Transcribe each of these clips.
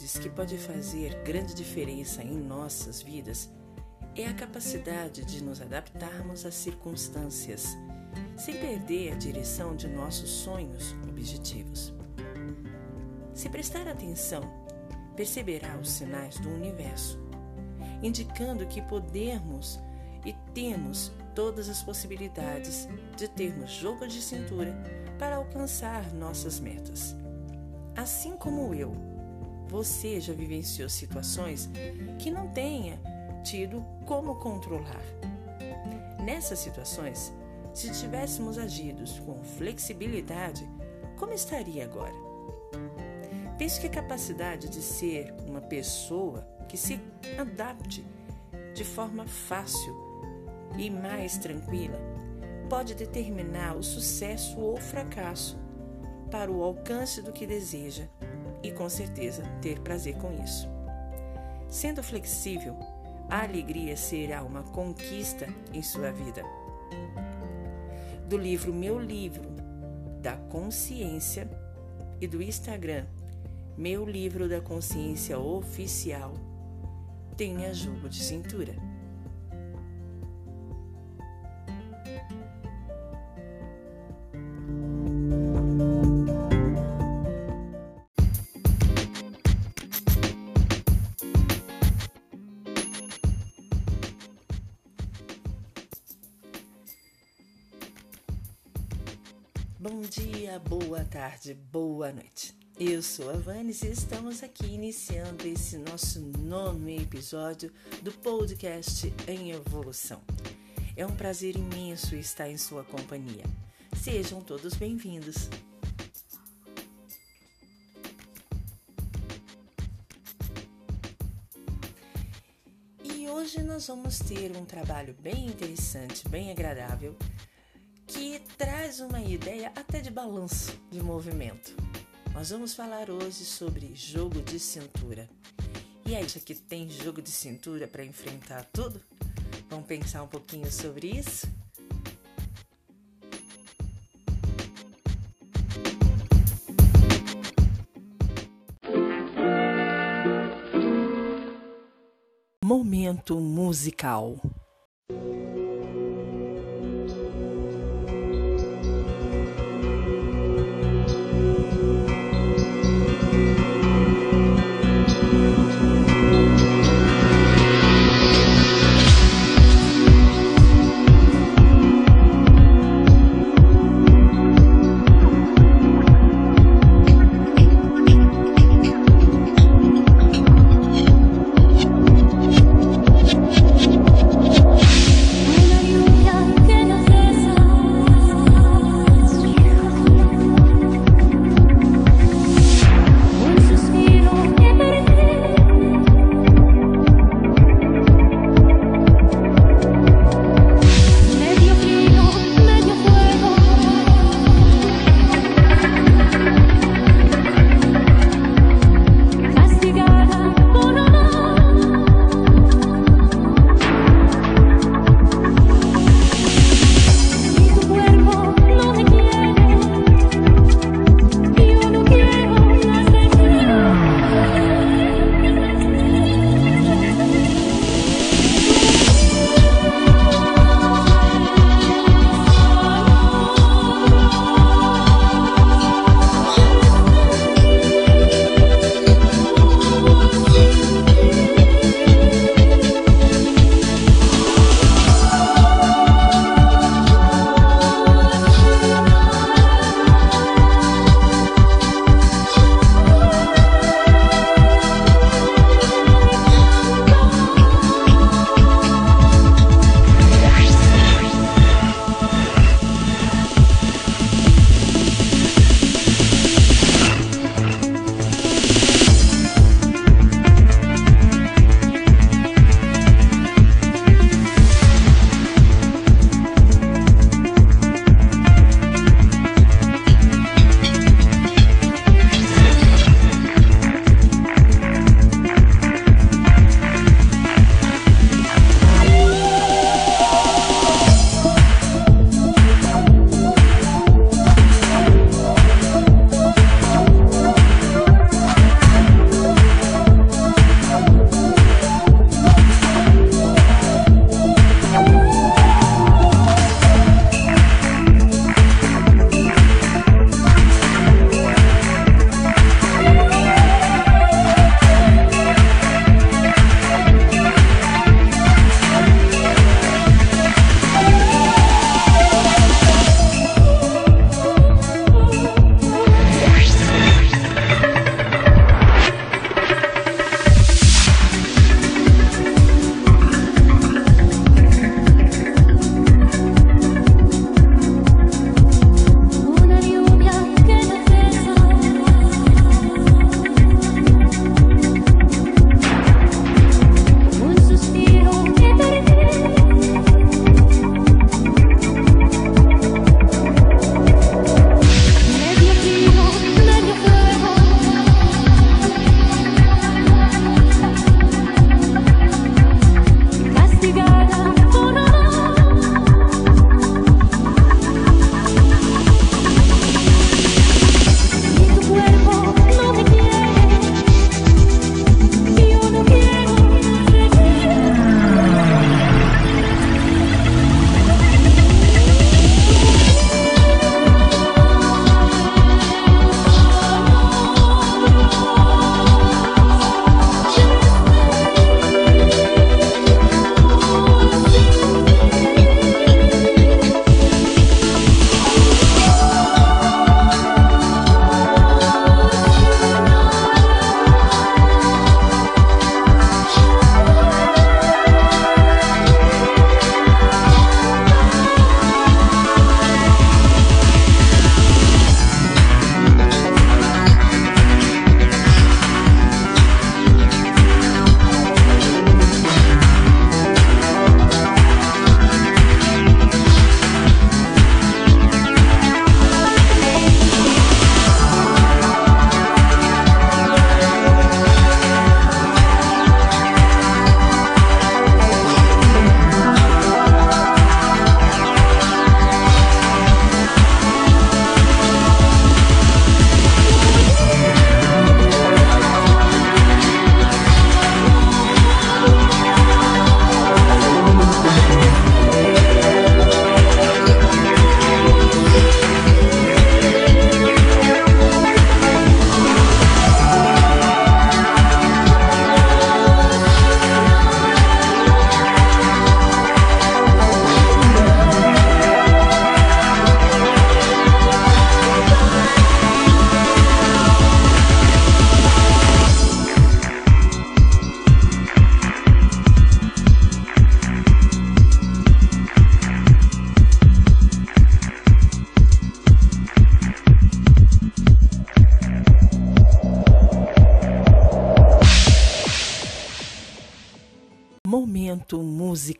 Que pode fazer grande diferença em nossas vidas é a capacidade de nos adaptarmos às circunstâncias, sem perder a direção de nossos sonhos objetivos. Se prestar atenção, perceberá os sinais do universo, indicando que podemos e temos todas as possibilidades de termos jogo de cintura para alcançar nossas metas. Assim como eu, você já vivenciou situações que não tenha tido como controlar. Nessas situações, se tivéssemos agido com flexibilidade, como estaria agora? Penso que a capacidade de ser uma pessoa que se adapte de forma fácil e mais tranquila pode determinar o sucesso ou fracasso para o alcance do que deseja e, com certeza, ter prazer com isso. Sendo flexível, a alegria será uma conquista em sua vida. Do livro Meu Livro da Consciência e do Instagram Meu Livro da Consciência Oficial, tenha jogo de cintura. Tarde, boa noite. Eu sou a Vanes e estamos aqui iniciando esse nosso nono episódio do podcast em evolução. É um prazer imenso estar em sua companhia. Sejam todos bem-vindos. E hoje nós vamos ter um trabalho bem interessante, bem agradável traz uma ideia até de balanço de movimento. Nós vamos falar hoje sobre jogo de cintura. E aí, já que tem jogo de cintura para enfrentar tudo? Vamos pensar um pouquinho sobre isso? Momento musical.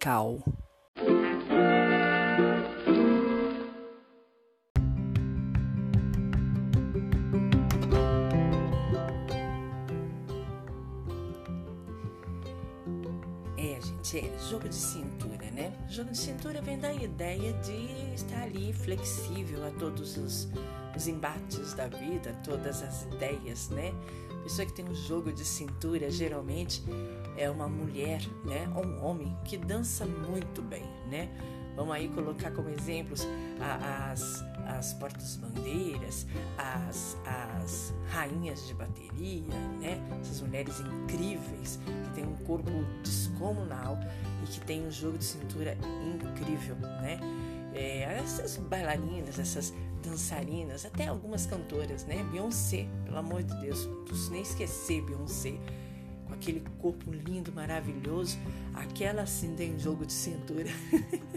Musical. É, gente, é jogo de cintura, né? Jogo de cintura vem da ideia de estar ali flexível a todos os, os embates da vida, todas as ideias, né? pessoa que tem um jogo de cintura geralmente é uma mulher, né, ou um homem que dança muito bem, né? Vamos aí colocar como exemplos as, as portas-bandeiras, as, as rainhas de bateria, né? Essas mulheres incríveis que têm um corpo descomunal e que têm um jogo de cintura incrível, né? É, essas bailarinas, essas dançarinas, até algumas cantoras, né? Beyoncé, pelo amor de Deus, nem esquecer Beyoncé, com aquele corpo lindo, maravilhoso, aquela assim tem jogo de cintura.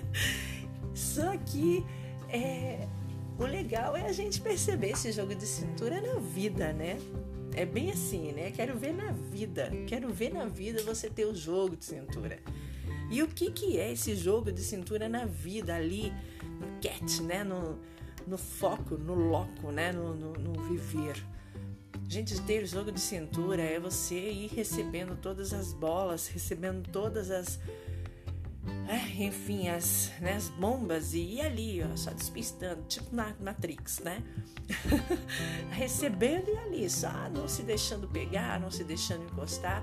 Só que é, o legal é a gente perceber esse jogo de cintura na vida, né? É bem assim, né? Quero ver na vida, quero ver na vida você ter o jogo de cintura. E o que, que é esse jogo de cintura na vida ali, no cat, né? No, no foco, no loco, né? no, no, no viver. Gente, ter jogo de cintura é você ir recebendo todas as bolas, recebendo todas as. É, enfim, as, né, as bombas e ir ali, ó, só despistando, tipo na Matrix, né? recebendo e ali, só não se deixando pegar, não se deixando encostar,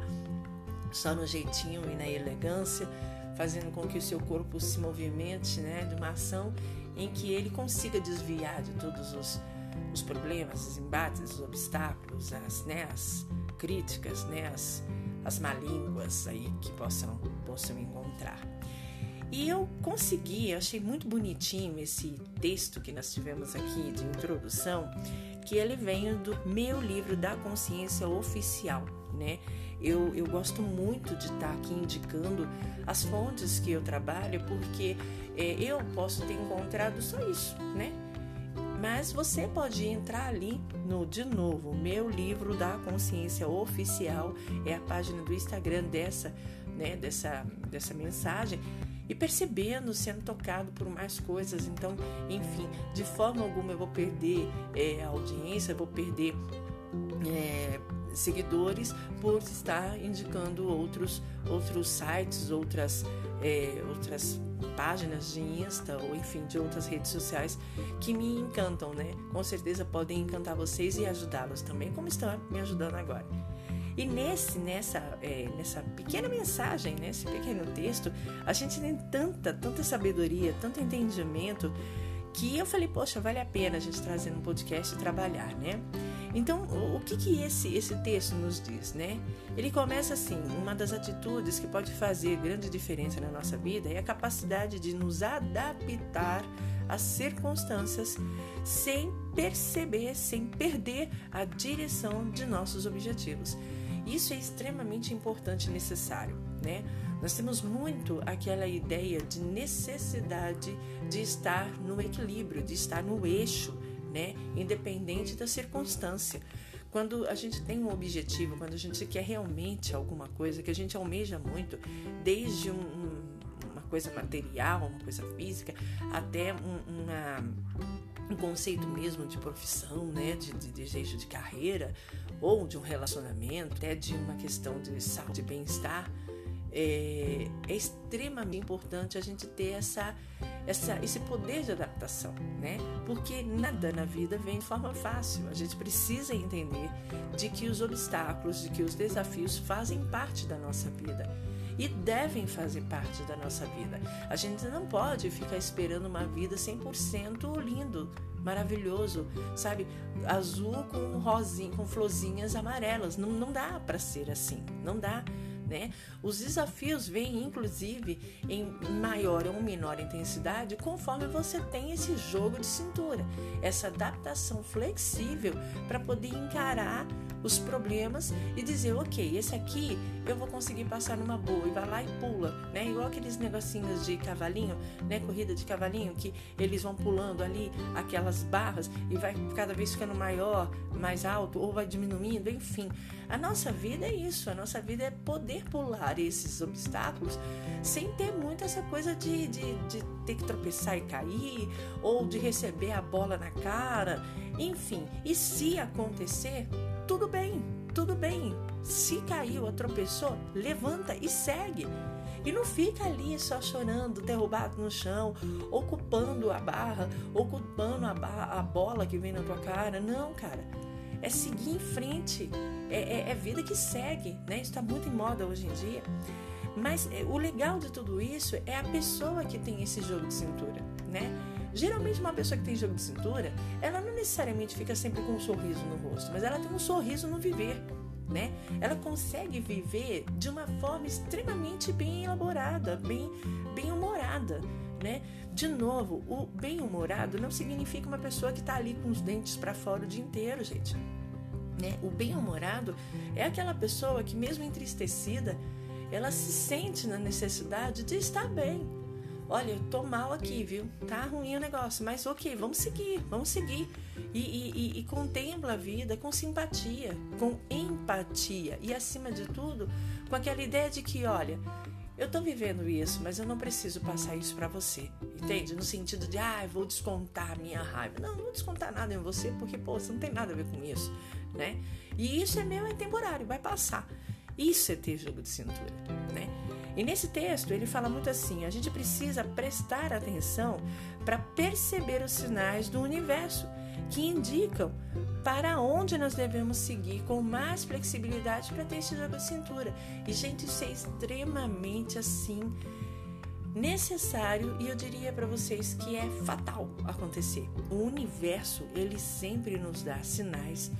só no jeitinho e na elegância, fazendo com que o seu corpo se movimente, né, de uma ação em que ele consiga desviar de todos os, os problemas, os embates, os obstáculos, as, né, as críticas, né, as, as malínguas aí que possam, possam encontrar. E eu consegui, eu achei muito bonitinho esse texto que nós tivemos aqui de introdução, que ele vem do meu livro da consciência oficial, né? Eu, eu gosto muito de estar aqui indicando as fontes que eu trabalho, porque é, eu posso ter encontrado só isso, né? Mas você pode entrar ali no, de novo, meu livro da consciência oficial é a página do Instagram dessa, né, dessa, dessa mensagem e percebendo, sendo tocado por mais coisas. Então, enfim, de forma alguma eu vou perder é, a audiência, vou perder é, seguidores por estar indicando outros, outros sites, outras, é, outras páginas de Insta ou enfim de outras redes sociais que me encantam, né? Com certeza podem encantar vocês e ajudá-los também, como estão me ajudando agora. E nesse, nessa, é, nessa pequena mensagem, nesse pequeno texto, a gente tem tanta, tanta sabedoria, tanto entendimento que eu falei, poxa, vale a pena a gente trazer no podcast e trabalhar, né? Então, o que que esse esse texto nos diz, né? Ele começa assim: uma das atitudes que pode fazer grande diferença na nossa vida é a capacidade de nos adaptar às circunstâncias sem perceber, sem perder a direção de nossos objetivos. Isso é extremamente importante e necessário, né? Nós temos muito aquela ideia de necessidade de estar no equilíbrio, de estar no eixo, né? Independente da circunstância. Quando a gente tem um objetivo, quando a gente quer realmente alguma coisa que a gente almeja muito, desde um, uma coisa material, uma coisa física, até um, uma, um conceito mesmo de profissão, né? De, de de carreira, ou de um relacionamento, até de uma questão de saúde e bem-estar é, é, extremamente importante a gente ter essa, essa, esse poder de adaptação, né? Porque nada na vida vem de forma fácil. A gente precisa entender de que os obstáculos, de que os desafios fazem parte da nossa vida e devem fazer parte da nossa vida. A gente não pode ficar esperando uma vida 100% lindo, maravilhoso, sabe? Azul com rosinha, com florzinhas amarelas. Não, não dá para ser assim, não dá. Né? Os desafios vêm, inclusive, em maior ou menor intensidade conforme você tem esse jogo de cintura, essa adaptação flexível para poder encarar os problemas e dizer, ok, esse aqui eu vou conseguir passar numa boa e vai lá e pula, né? Igual aqueles negocinhos de cavalinho, né? Corrida de cavalinho que eles vão pulando ali aquelas barras e vai cada vez ficando maior, mais alto ou vai diminuindo, enfim. A nossa vida é isso, a nossa vida é poder pular esses obstáculos sem ter muito essa coisa de, de, de ter que tropeçar e cair, ou de receber a bola na cara, enfim. E se acontecer, tudo bem, tudo bem. Se caiu ou tropeçou, levanta e segue. E não fica ali só chorando, derrubado no chão, ocupando a barra, ocupando a, barra, a bola que vem na tua cara. Não, cara. É seguir em frente. É, é, é vida que segue, né? Isso está muito em moda hoje em dia. Mas é, o legal de tudo isso é a pessoa que tem esse jogo de cintura, né? Geralmente uma pessoa que tem jogo de cintura, ela não necessariamente fica sempre com um sorriso no rosto, mas ela tem um sorriso no viver né? Ela consegue viver de uma forma extremamente bem elaborada, bem, bem humorada, né? De novo, o bem humorado não significa uma pessoa que está ali com os dentes para fora o dia inteiro, gente. Né? O bem humorado é aquela pessoa que mesmo entristecida, ela se sente na necessidade de estar bem, olha, eu tô mal aqui, viu? Tá ruim o negócio, mas ok, vamos seguir, vamos seguir. E, e, e, contempla a vida com simpatia, com empatia e, acima de tudo, com aquela ideia de que, olha, eu tô vivendo isso, mas eu não preciso passar isso para você, entende? No sentido de, ah, vou descontar a minha raiva. Não, não vou descontar nada em você, porque, pô, você não tem nada a ver com isso, né? E isso é meu, é temporário, vai passar. Isso é ter jogo de cintura, né? E nesse texto ele fala muito assim: a gente precisa prestar atenção para perceber os sinais do universo que indicam para onde nós devemos seguir com mais flexibilidade para ter esse jogo de cintura. E, gente, isso é extremamente assim necessário e eu diria para vocês que é fatal acontecer. O universo, ele sempre nos dá sinais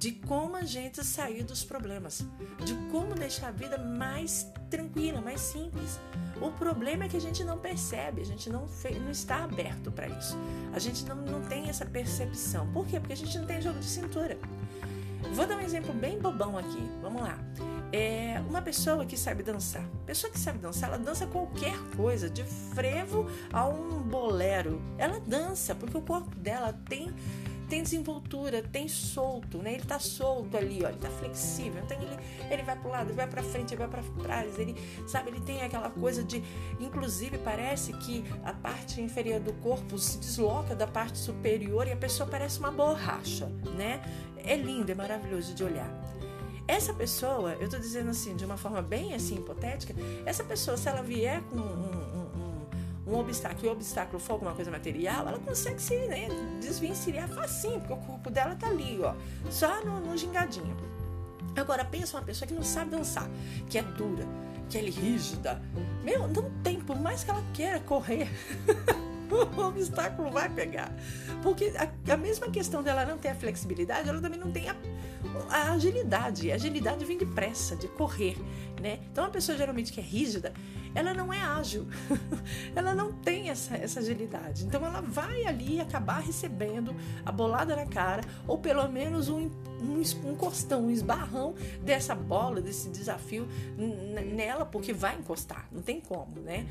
de como a gente sair dos problemas, de como deixar a vida mais tranquila, mais simples. O problema é que a gente não percebe, a gente não, não está aberto para isso. A gente não, não tem essa percepção. Por quê? Porque a gente não tem jogo de cintura. Vou dar um exemplo bem bobão aqui. Vamos lá. É uma pessoa que sabe dançar. Pessoa que sabe dançar, ela dança qualquer coisa, de frevo a um bolero. Ela dança porque o corpo dela tem tem desenvoltura, tem solto, né? Ele tá solto ali, ó, ele tá flexível. Então ele, ele vai pro lado, vai para frente, vai para trás, ele, sabe, ele tem aquela coisa de, inclusive parece que a parte inferior do corpo se desloca da parte superior e a pessoa parece uma borracha, né? É lindo, é maravilhoso de olhar. Essa pessoa, eu tô dizendo assim, de uma forma bem assim hipotética, essa pessoa, se ela vier com um, um um obstáculo e o obstáculo for alguma coisa material, ela consegue se né, desvencilhar facinho, porque o corpo dela tá ali, ó, só no, no gingadinho. Agora, pensa uma pessoa que não sabe dançar, que é dura, que é rígida. Meu, não tem, por mais que ela queira correr. o obstáculo vai pegar. Porque a, a, mesma questão dela não ter a flexibilidade, ela também não tem a, a agilidade. A agilidade vem de pressa, de correr, né? Então, uma pessoa geralmente que é rígida, ela não é ágil, ela não tem essa, essa agilidade. Então ela vai ali acabar recebendo a bolada na cara, ou pelo menos um, um, um costão, um esbarrão dessa bola, desse desafio nela, porque vai encostar, não tem como, né?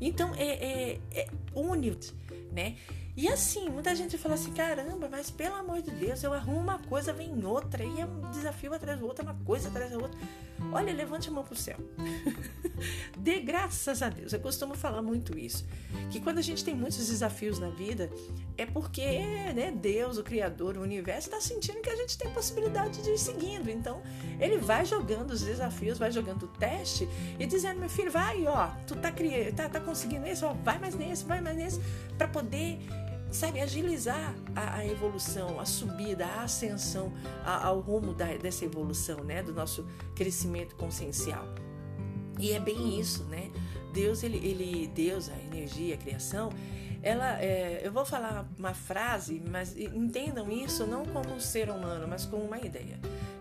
Então é, é, é né? E assim, muita gente fala assim: caramba, mas pelo amor de Deus, eu arrumo uma coisa, vem outra, e é um desafio atrás do outro, é uma coisa atrás da outra. Olha, levante a mão pro céu. Dê graças a Deus. Eu costumo falar muito isso. Que quando a gente tem muitos desafios na vida, é porque né, Deus, o Criador, o universo, está sentindo que a gente tem possibilidade de ir seguindo. Então, ele vai jogando os desafios, vai jogando o teste e dizendo: meu filho, vai, ó, tu tá, tá, tá conseguindo isso, ó, vai mais nesse, vai mais nesse, para poder sabe, agilizar a, a, evolução, a subida, a ascensão a, ao rumo da, dessa evolução, né, do nosso crescimento consciencial. E é bem isso, né? Deus, ele, ele Deus, a energia, a criação, ela, é, eu vou falar uma frase, mas entendam isso não como um ser humano, mas como uma ideia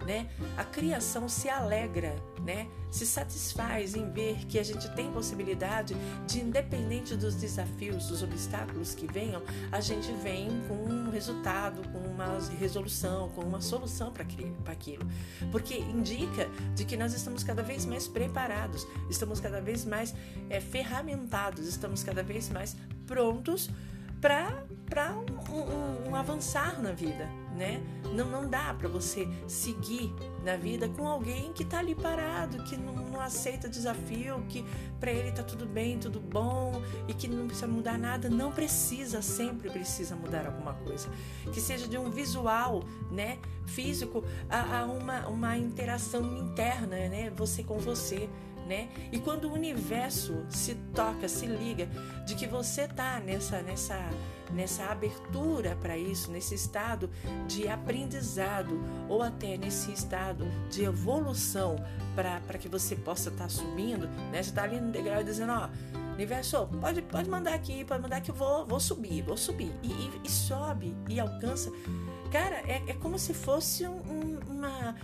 né? A criação se alegra, né? Se satisfaz em ver que a gente tem possibilidade de, independente dos desafios, dos obstáculos que venham, a gente vem com um resultado, com uma resolução, com uma solução para aquilo. Porque indica de que nós estamos cada vez mais preparados, estamos cada vez mais é, ferramentados, estamos cada vez mais prontos para um, um, um avançar na vida, né? Não, não dá para você seguir na vida com alguém que tá ali parado, que não, não aceita desafio, que para ele tá tudo bem, tudo bom e que não precisa mudar nada. Não precisa, sempre precisa mudar alguma coisa. Que seja de um visual, né? Físico a, a uma, uma interação interna, né? Você com você né? E quando o universo se toca, se liga de que você tá nessa nessa nessa abertura para isso, nesse estado de aprendizado ou até nesse estado de evolução para que você possa estar tá subindo, né? Você está ali no degrau dizendo, ó, universo, pode, pode mandar aqui, pode mandar que eu vou, vou subir, vou subir. E, e, e sobe e alcança. Cara, é, é como se fosse um, uma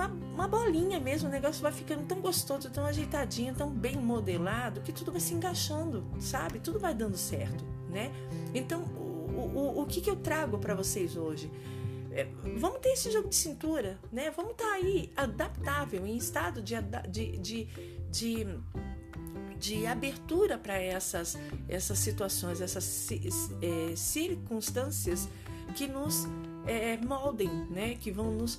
uma, uma bolinha mesmo, o negócio vai ficando tão gostoso, tão ajeitadinho, tão bem modelado, que tudo vai se encaixando, sabe? Tudo vai dando certo, né? Então, o, o, o que, que eu trago para vocês hoje? É, vamos ter esse jogo de cintura, né? Vamos estar tá aí adaptável, em estado de, de, de, de de abertura para essas, essas situações, essas é, circunstâncias que nos é, moldem, né? que vão nos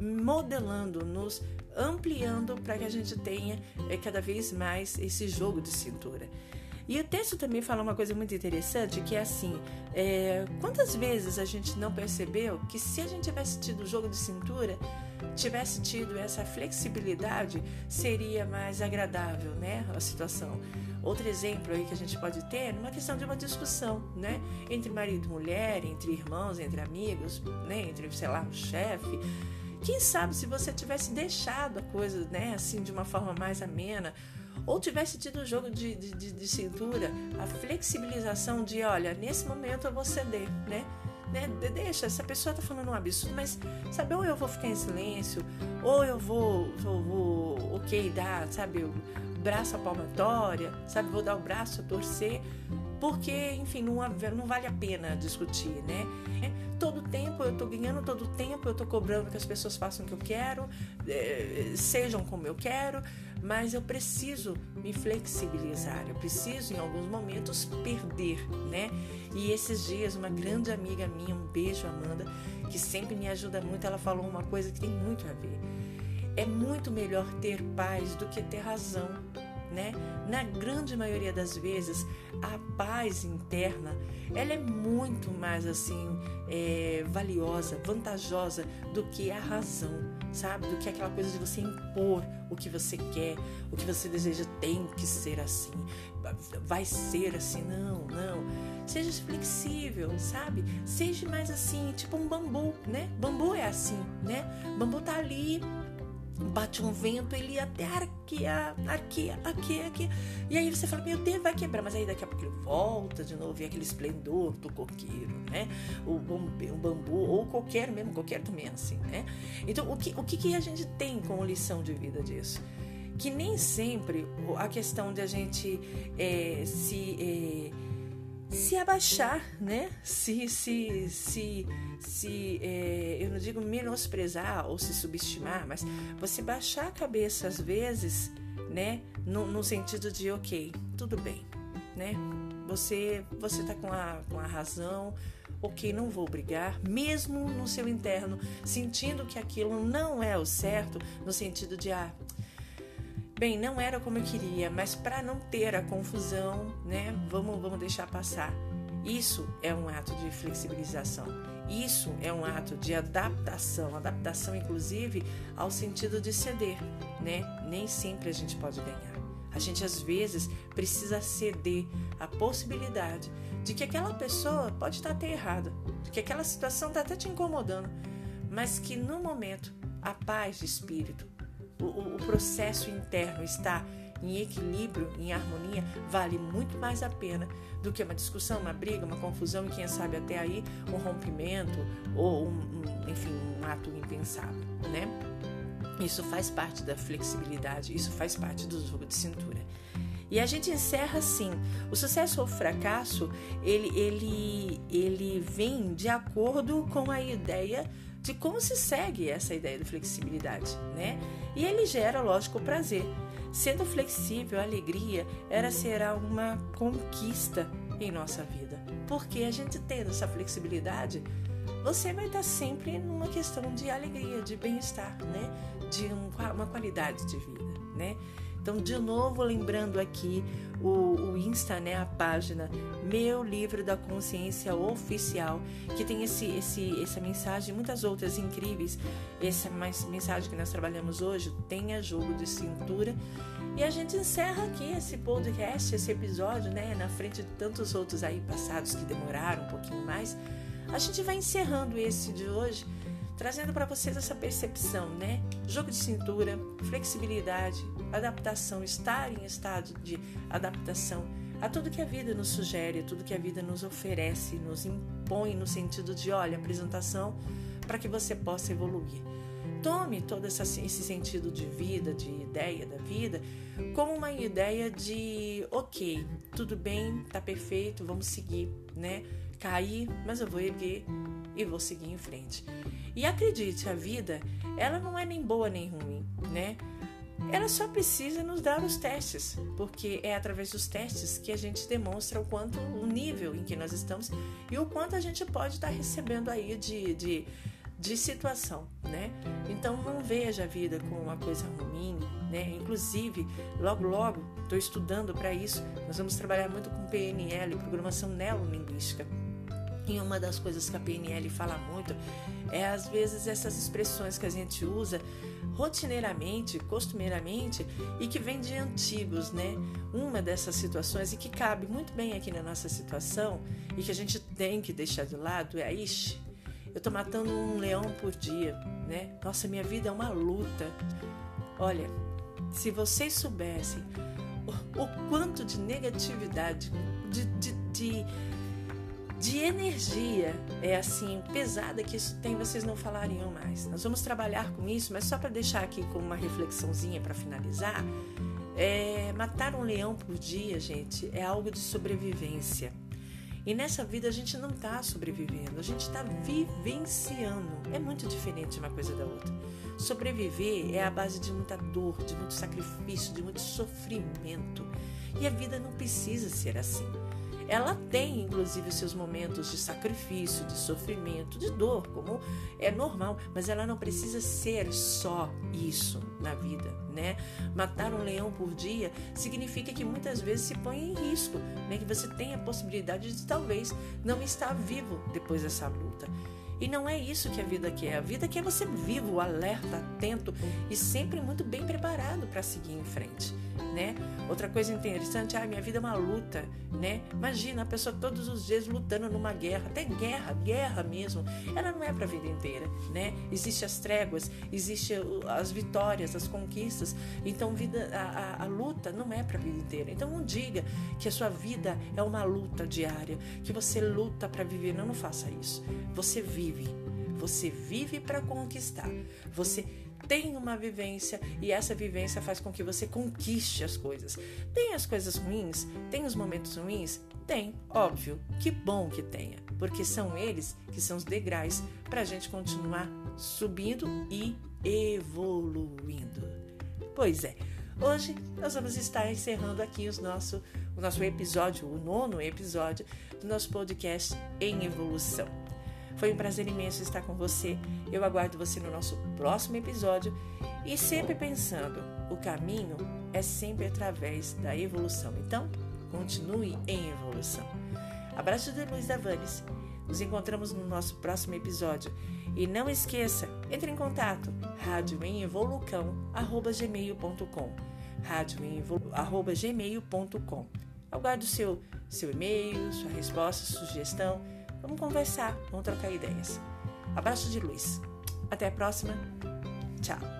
modelando, nos ampliando para que a gente tenha é, cada vez mais esse jogo de cintura. E o texto também fala uma coisa muito interessante, que é assim, é, quantas vezes a gente não percebeu que se a gente tivesse tido o jogo de cintura, tivesse tido essa flexibilidade, seria mais agradável, né, a situação. Outro exemplo aí que a gente pode ter, uma questão de uma discussão, né, entre marido e mulher, entre irmãos, entre amigos, né, entre, sei lá, o chefe, quem sabe se você tivesse deixado a coisa, né, assim, de uma forma mais amena, ou tivesse tido o jogo de, de, de, cintura, a flexibilização de, olha, nesse momento eu vou ceder, né? né? Deixa, essa pessoa tá falando um absurdo, mas sabe, ou eu vou ficar em silêncio, ou eu vou, vou, vou ok, dar, sabe, o braço à palmatória, sabe, vou dar o braço torcer, porque, enfim, não, não vale a pena discutir, né? Todo tempo eu tô ganhando, todo tempo eu tô cobrando que as pessoas façam o que eu quero, é, sejam como eu quero, mas eu preciso me flexibilizar, eu preciso em alguns momentos perder, né? E esses dias uma grande amiga minha, um beijo Amanda, que sempre me ajuda muito, ela falou uma coisa que tem muito a ver. É muito melhor ter paz do que ter razão né? Na grande maioria das vezes, a paz interna ela é muito mais assim é, valiosa, vantajosa do que a razão, sabe? Do que aquela coisa de você impor o que você quer, o que você deseja tem que ser assim, vai ser assim, não, não. Seja flexível, sabe? Seja mais assim, tipo um bambu, né? Bambu é assim, né? Bambu tá ali bate um vento, ele até arqueia, arqueia, arqueia, arqueia. E aí você fala, meu Deus, vai quebrar. Mas aí daqui a pouco ele volta de novo, e aquele esplendor do coqueiro, né? O, o bambu, ou qualquer mesmo, qualquer também é assim, né? Então, o que, o que, que a gente tem como lição de vida disso? Que nem sempre a questão de a gente é, se... É, se abaixar, né? Se, se, se, se é, eu não digo menosprezar ou se subestimar, mas você baixar a cabeça às vezes, né? No, no sentido de, ok, tudo bem, né? Você, você tá com a, com a razão, ok, não vou brigar, mesmo no seu interno, sentindo que aquilo não é o certo, no sentido de, ah, Bem, não era como eu queria, mas para não ter a confusão, né, vamos, vamos deixar passar. Isso é um ato de flexibilização. Isso é um ato de adaptação, adaptação inclusive ao sentido de ceder, né? Nem sempre a gente pode ganhar. A gente às vezes precisa ceder a possibilidade de que aquela pessoa pode estar até errada, de que aquela situação está até te incomodando, mas que no momento a paz de espírito, o, o processo interno está em equilíbrio, em harmonia, vale muito mais a pena do que uma discussão, uma briga, uma confusão e quem sabe até aí um rompimento ou um, um, enfim um ato impensável, né? Isso faz parte da flexibilidade, isso faz parte do jogo de cintura. E a gente encerra assim: o sucesso ou fracasso ele ele ele vem de acordo com a ideia de como se segue essa ideia de flexibilidade, né? E ele gera, lógico, prazer. Sendo flexível, a alegria era será uma conquista em nossa vida. Porque a gente tendo essa flexibilidade, você vai estar sempre numa questão de alegria, de bem-estar, né? De um, uma qualidade de vida, né? Então, de novo, lembrando aqui o, o, Insta, né, a página Meu Livro da Consciência Oficial, que tem esse, esse, essa mensagem e muitas outras incríveis. Essa mensagem que nós trabalhamos hoje, tenha jogo de cintura. E a gente encerra aqui esse podcast, esse episódio, né, na frente de tantos outros aí passados que demoraram um pouquinho mais. A gente vai encerrando esse de hoje trazendo para vocês essa percepção, né? Jogo de cintura, flexibilidade, adaptação, estar em estado de adaptação a tudo que a vida nos sugere, a tudo que a vida nos oferece, nos impõe no sentido de, olha, apresentação para que você possa evoluir. Tome todo esse sentido de vida, de ideia da vida, como uma ideia de, ok, tudo bem, tá perfeito, vamos seguir, né? Cair, mas eu vou erguer e vou seguir em frente. E acredite, a vida, ela não é nem boa nem ruim, né? Ela só precisa nos dar os testes, porque é através dos testes que a gente demonstra o quanto o nível em que nós estamos e o quanto a gente pode estar recebendo aí de, de, de situação, né? Então não veja a vida como uma coisa ruim, né? Inclusive, logo logo estou estudando para isso. Nós vamos trabalhar muito com PNL, programação neurolinguística. E uma das coisas que a PNL fala muito é às vezes essas expressões que a gente usa rotineiramente, costumeiramente e que vem de antigos, né? Uma dessas situações e que cabe muito bem aqui na nossa situação e que a gente tem que deixar de lado é, ixi, eu tô matando um leão por dia, né? Nossa, minha vida é uma luta. Olha, se vocês soubessem o, o quanto de negatividade, de, de, de de energia é assim pesada que isso tem, vocês não falariam mais. Nós vamos trabalhar com isso, mas só para deixar aqui como uma reflexãozinha para finalizar, é, matar um leão por dia, gente, é algo de sobrevivência. E nessa vida a gente não está sobrevivendo, a gente está vivenciando. É muito diferente uma coisa da outra. Sobreviver é a base de muita dor, de muito sacrifício, de muito sofrimento. E a vida não precisa ser assim. Ela tem, inclusive, os seus momentos de sacrifício, de sofrimento, de dor, como é normal, mas ela não precisa ser só isso na vida, né? Matar um leão por dia significa que muitas vezes se põe em risco, né? Que você tem a possibilidade de talvez não estar vivo depois dessa luta. E não é isso que a vida quer. A vida quer você vivo, alerta, atento e sempre muito bem preparado para seguir em frente né? Outra coisa interessante, ah, minha vida é uma luta, né? Imagina a pessoa todos os dias lutando numa guerra, até guerra, guerra mesmo. Ela não é para a vida inteira, né? Existem as tréguas, existem as vitórias, as conquistas. Então, vida, a, a, a luta não é para a vida inteira. Então, não diga que a sua vida é uma luta diária, que você luta para viver. Não, não faça isso. Você vive. Você vive para conquistar. Você tem uma vivência e essa vivência faz com que você conquiste as coisas. Tem as coisas ruins? Tem os momentos ruins? Tem, óbvio. Que bom que tenha, porque são eles que são os degraus para a gente continuar subindo e evoluindo. Pois é, hoje nós vamos estar encerrando aqui os nosso, o nosso episódio, o nono episódio do nosso podcast em evolução. Foi um prazer imenso estar com você. Eu aguardo você no nosso próximo episódio e sempre pensando, o caminho é sempre através da evolução. Então, continue em evolução. Abraço de Luiz Davanes. Nos encontramos no nosso próximo episódio. E não esqueça, entre em contato radioemevolucão@gmail.com. radioemevolucão@gmail.com. Aguardo seu seu e-mail, sua resposta, sugestão Vamos conversar, vamos trocar ideias. Abraço de luz. Até a próxima. Tchau.